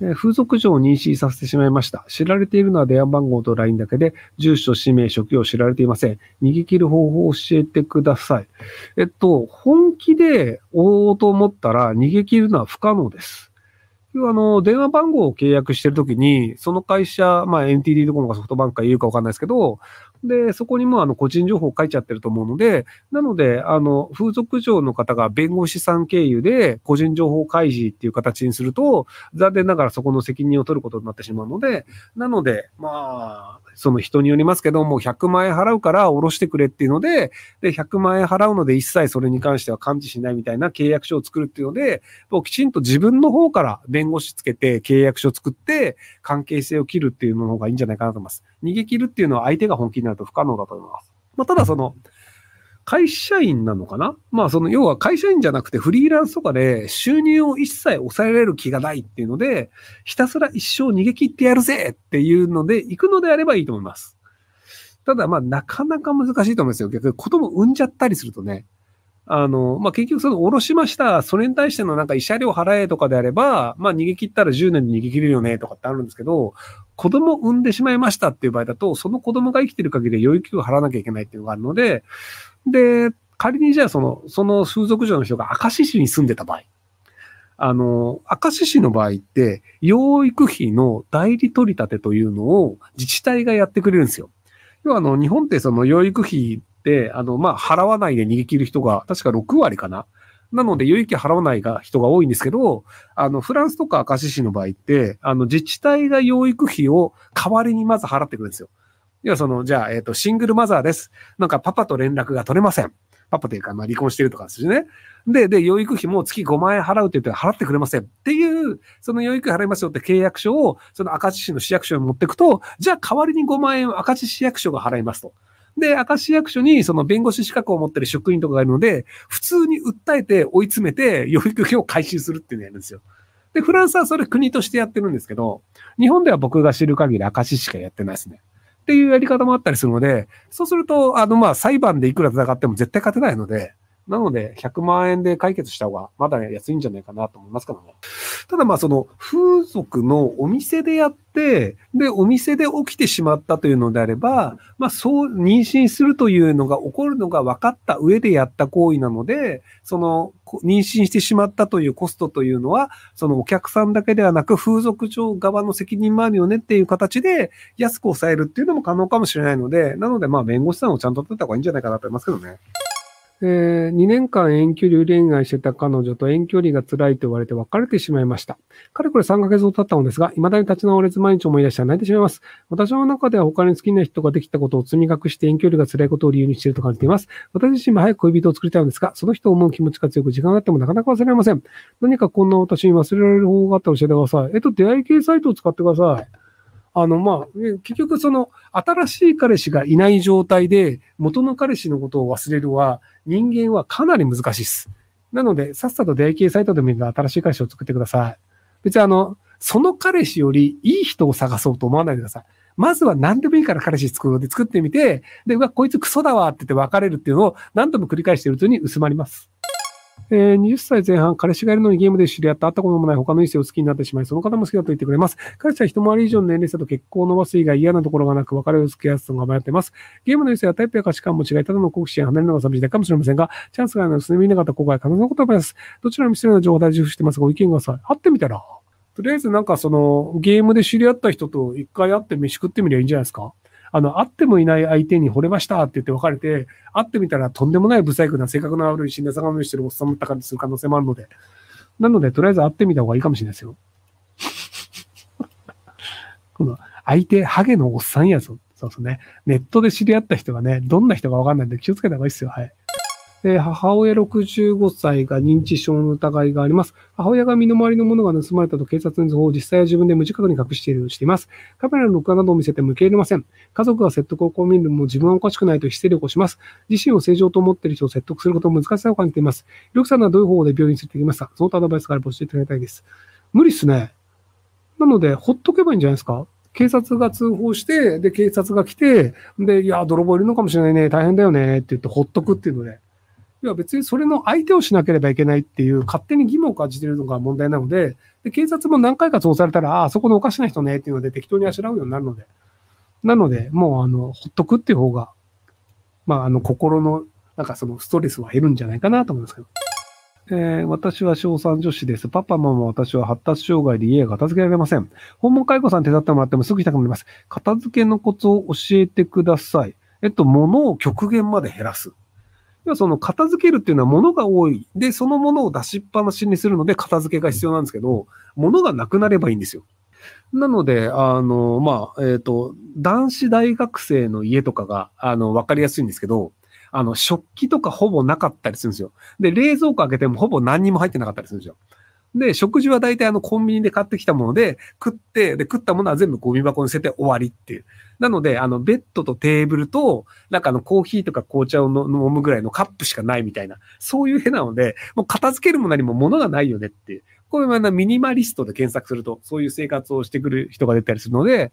え風俗嬢を妊娠させてしまいました。知られているのは電話番号と LINE だけで、住所、氏名、職業を知られていません。逃げ切る方法を教えてください。えっと、本気で追おうと思ったら逃げ切るのは不可能です。あの、電話番号を契約してるときに、その会社、まあ NTD ドコモかソフトバンクか言うかわかんないですけど、で、そこにもあの個人情報書いちゃってると思うので、なので、あの、風俗嬢の方が弁護士さん経由で個人情報開示っていう形にすると、残念ながらそこの責任を取ることになってしまうので、なので、まあ、その人によりますけども、100万円払うから下ろしてくれっていうので、で、100万円払うので一切それに関しては感知しないみたいな契約書を作るっていうので、もうきちんと自分の方から弁護士つけて契約書を作って関係性を切るっていうのの方がいいんじゃないかなと思います。逃げ切るっていうのは相手が本気になると不可能だと思います。まあ、ただその、会社員なのかな？まあその要は会社員じゃなくてフリーランスとかで収入を一切抑えられる気がないっていうので、ひたすら一生逃げ切ってやるぜっていうので行くのであればいいと思います。ただまあなかなか難しいと思うんですよ。逆に子供産んじゃったりするとね。あの、まあ、結局その、下ろしました。それに対してのなんか慰謝料払えとかであれば、まあ、逃げ切ったら10年で逃げ切れるよねとかってあるんですけど、子供を産んでしまいましたっていう場合だと、その子供が生きてる限り養育費を払わなきゃいけないっていうのがあるので、で、仮にじゃあその、その風俗嬢の人が明石市に住んでた場合、あの、明石市の場合って、養育費の代理取り立てというのを自治体がやってくれるんですよ。要はあの、日本ってその養育費って、あの、ま、払わないで逃げ切る人が確か6割かな。なので、養育費払わないが人が多いんですけど、あの、フランスとか明石市の場合って、あの、自治体が養育費を代わりにまず払ってくるんですよ。要はその、じゃあ、えっ、と、シングルマザーです。なんかパパと連絡が取れません。パパというか、まあ、離婚してるとかですよね。で、で、養育費も月5万円払うって言って払ってくれません。っていう、その養育費払いますよって契約書を、その明石市の市役所に持っていくと、じゃあ代わりに5万円を明石市役所が払いますと。で、明石市役所にその弁護士資格を持ってる職員とかがいるので、普通に訴えて追い詰めて養育費を回収するっていうのをやるんですよ。で、フランスはそれ国としてやってるんですけど、日本では僕が知る限り明石しかやってないですね。っていうやり方もあったりするので、そうすると、あの、まあ、裁判でいくら戦っても絶対勝てないので、なので、100万円で解決した方が、まだ安いんじゃないかなと思いますけどね。ただまあ、その、風俗のお店でやって、で、お店で起きてしまったというのであれば、まあ、そう、妊娠するというのが起こるのが分かった上でやった行為なので、その、妊娠してしまったというコストというのは、そのお客さんだけではなく、風俗庁側の責任もあるよねっていう形で、安く抑えるっていうのも可能かもしれないので、なので、まあ、弁護士さんをちゃんと取った方がいいんじゃないかなと思いますけどね。えー、2年間遠距離恋愛してた彼女と遠距離が辛いと言われて別れてしまいました。かれこれ3ヶ月ほど経ったのですが、未だに立ち直れず毎日思い出したら泣いてしまいます。私の中では他に好きな人ができたことを積み隠して遠距離が辛いことを理由にしていると感じています。私自身も早く恋人を作りたいのですが、その人を思う気持ちが強く時間があってもなかなか忘れられません。何かこんな私に忘れられる方法があったら教えてください。えっと、出会い系サイトを使ってください。あの、まあ、結局その、新しい彼氏がいない状態で、元の彼氏のことを忘れるは、人間はかなり難しいです。なので、さっさと出会い系サイトでもいいから新しい彼氏を作ってください。別にあの、その彼氏よりいい人を探そうと思わないでください。まずは何でもいいから彼氏作ろうで作ってみて、で、うわ、こいつクソだわって言って別れるっていうのを何度も繰り返しているうちに薄まります。えー20歳前半、彼氏がいるのにゲームで知り合った会ったこともない他の異性を好きになってしまい、その方も好きだと言ってくれます。彼氏は一回り以上の年齢差と結婚を伸ばす以外嫌なところがなく別れを付き合わすのが迷っています。ゲームの異性はタイプや価値観も違い、ただの好奇心離れるのが寂しいかもしれませんが、チャンスがあるので、すでに見なかった後悔、可能なことはます。どちらも失礼な情報を大事にしてますが、ご意見ください。会ってみたら。とりあえずなんかその、ゲームで知り合った人と一回会って飯食ってみりゃいいんじゃないですか？あの、会ってもいない相手に惚れましたって言って別れて、会ってみたらとんでもない不細工な性格の悪い死んだ魚のしてるおっさんだった感じする可能性もあるので。なので、とりあえず会ってみた方がいいかもしれないですよ。この、相手、ハゲのおっさんやぞ。そうそうね。ネットで知り合った人がね、どんな人がわかんないんで気をつけた方がいいですよ。はい。えー母親65歳が認知症の疑いがあります。母親が身の回りのものが盗まれたと警察に通報、実際は自分で無自覚に隠しているようにしています。カメラの録画などを見せても受け入れません。家族が説得を試みるも自分はおかしくないとヒステリーをします。自身を正常と思っている人を説得することも難しさを感じています。ルクさんはどういう方法で病院に連れてきましたその他アドバイスがあれば教えていただきたいです。無理っすね。なので、ほっとけばいいんじゃないですか？警察が通報して、で、警察が来て、で、いや、泥棒いるのかもしれないね、大変だよね、って言ってほっとくっていうので。要は別にそれの相手をしなければいけないっていう勝手に義務を感じているのが問題なので、で警察も何回か通されたら、ああ、そこのおかしな人ねっていうので適当にあしらうようになるので、なので、もうあの、ほっとくっていう方が、まあ、あの、心の、なんかそのストレスは減るんじゃないかなと思いますけど。えー、私は小3女子です。パパ、ママ、私は発達障害で家が片付けられません。訪問介護さん手伝ってもらってもすぐ来たくなります。片付けのコツを教えてください。えっと、物を極限まで減らす。要はその片付けるっていうのは物が多い。で、その物を出しっぱなしにするので片付けが必要なんですけど、物がなくなればいいんですよ。なので、あの、まあ、えっ、ー、と、男子大学生の家とかが、あの、わかりやすいんですけど、あの、食器とかほぼなかったりするんですよ。で、冷蔵庫開けてもほぼ何にも入ってなかったりするんですよ。で、食事は大体あのコンビニで買ってきたもので食って、で、食ったものは全部ゴミ箱に捨てて終わりっていう。なので、あの、ベッドとテーブルと、なんかあの、コーヒーとか紅茶を飲むぐらいのカップしかないみたいな、そういう部なので、もう片付けるも何も物がないよねっていう。こういうミニマリストで検索すると、そういう生活をしてくる人が出たりするので、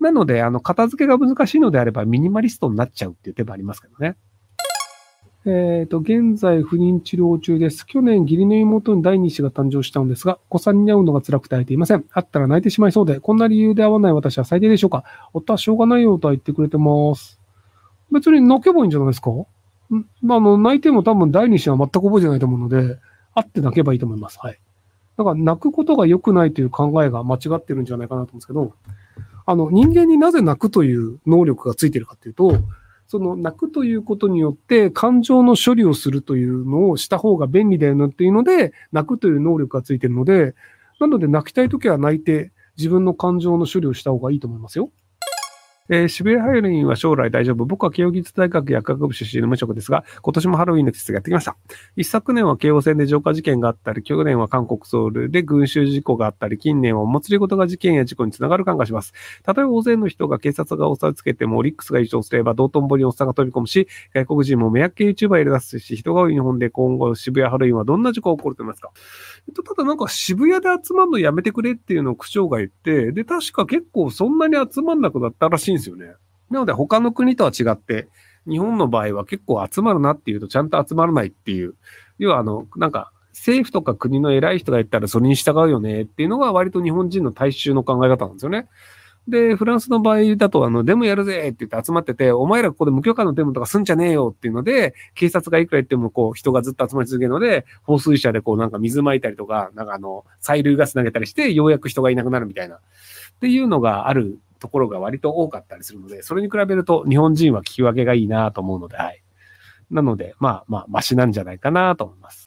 なので、あの、片付けが難しいのであれば、ミニマリストになっちゃうっていう手もありますけどね。えっ、ー、と、現在不妊治療中です。去年、義理の妹に第二子が誕生したのですが、お子さんに会うのが辛くて会えていません。会ったら泣いてしまいそうで、こんな理由で会わない私は最低でしょうか夫はしょうがないよとは言ってくれてます。別に泣けばいいんじゃないですか？んあの、泣いても多分第二子は全く覚えてないと思うので、会って泣けばいいと思います。はい。だから泣くことが良くないという考えが間違ってるんじゃないかなと思うんですけど、あの、人間になぜ泣くという能力がついてるかというと、その泣くということによって感情の処理をするというのをした方が便利だよなっていうので、泣くという能力がついてるので、なので泣きたいときは泣いて自分の感情の処理をした方がいいと思いますよ。えー、渋谷ハロウィンは将来大丈夫。僕は慶応義塾大学薬学部出身の無職ですが、今年もハロウィンの季節がやってきました。一昨年は京王線で浄化事件があったり、去年は韓国ソウルで群衆事故があったり、近年はお祭りごとが事件や事故につながる感がします。たとえ大勢の人が警察が押さえつけても、オリックスが優勝すれば、道頓堀におっさんが飛び込むし、外国人も迷惑系 YouTuber 入れ出すし、人が多い日本で今後渋谷ハロウィンはどんな事故が起こると思いますか？とただなんか渋谷で集まるのやめてくれっていうのを区長が言って、で、確か結構そんなに集まんなくなったらしいいんですよね。なので他の国とは違って、日本の場合は結構集まるなっていうとちゃんと集まらないっていう、要はあの、なんか政府とか国の偉い人が言ったらそれに従うよねっていうのが割と日本人の大衆の考え方なんですよね。で、フランスの場合だと、あの、デモやるぜって言って集まってて、お前らここで無許可のデモとかすんじゃねえよっていうので、警察がいくら言っても、こう、人がずっと集まり続けるので、放水車でこう、なんか水撒いたりとか、なんかあの、催涙ガス投げたりして、ようやく人がいなくなるみたいな。っていうのがあるところが割と多かったりするので、それに比べると日本人は聞き分けがいいなと思うので、はい。なので、まあまあ、マシなんじゃないかなと思います。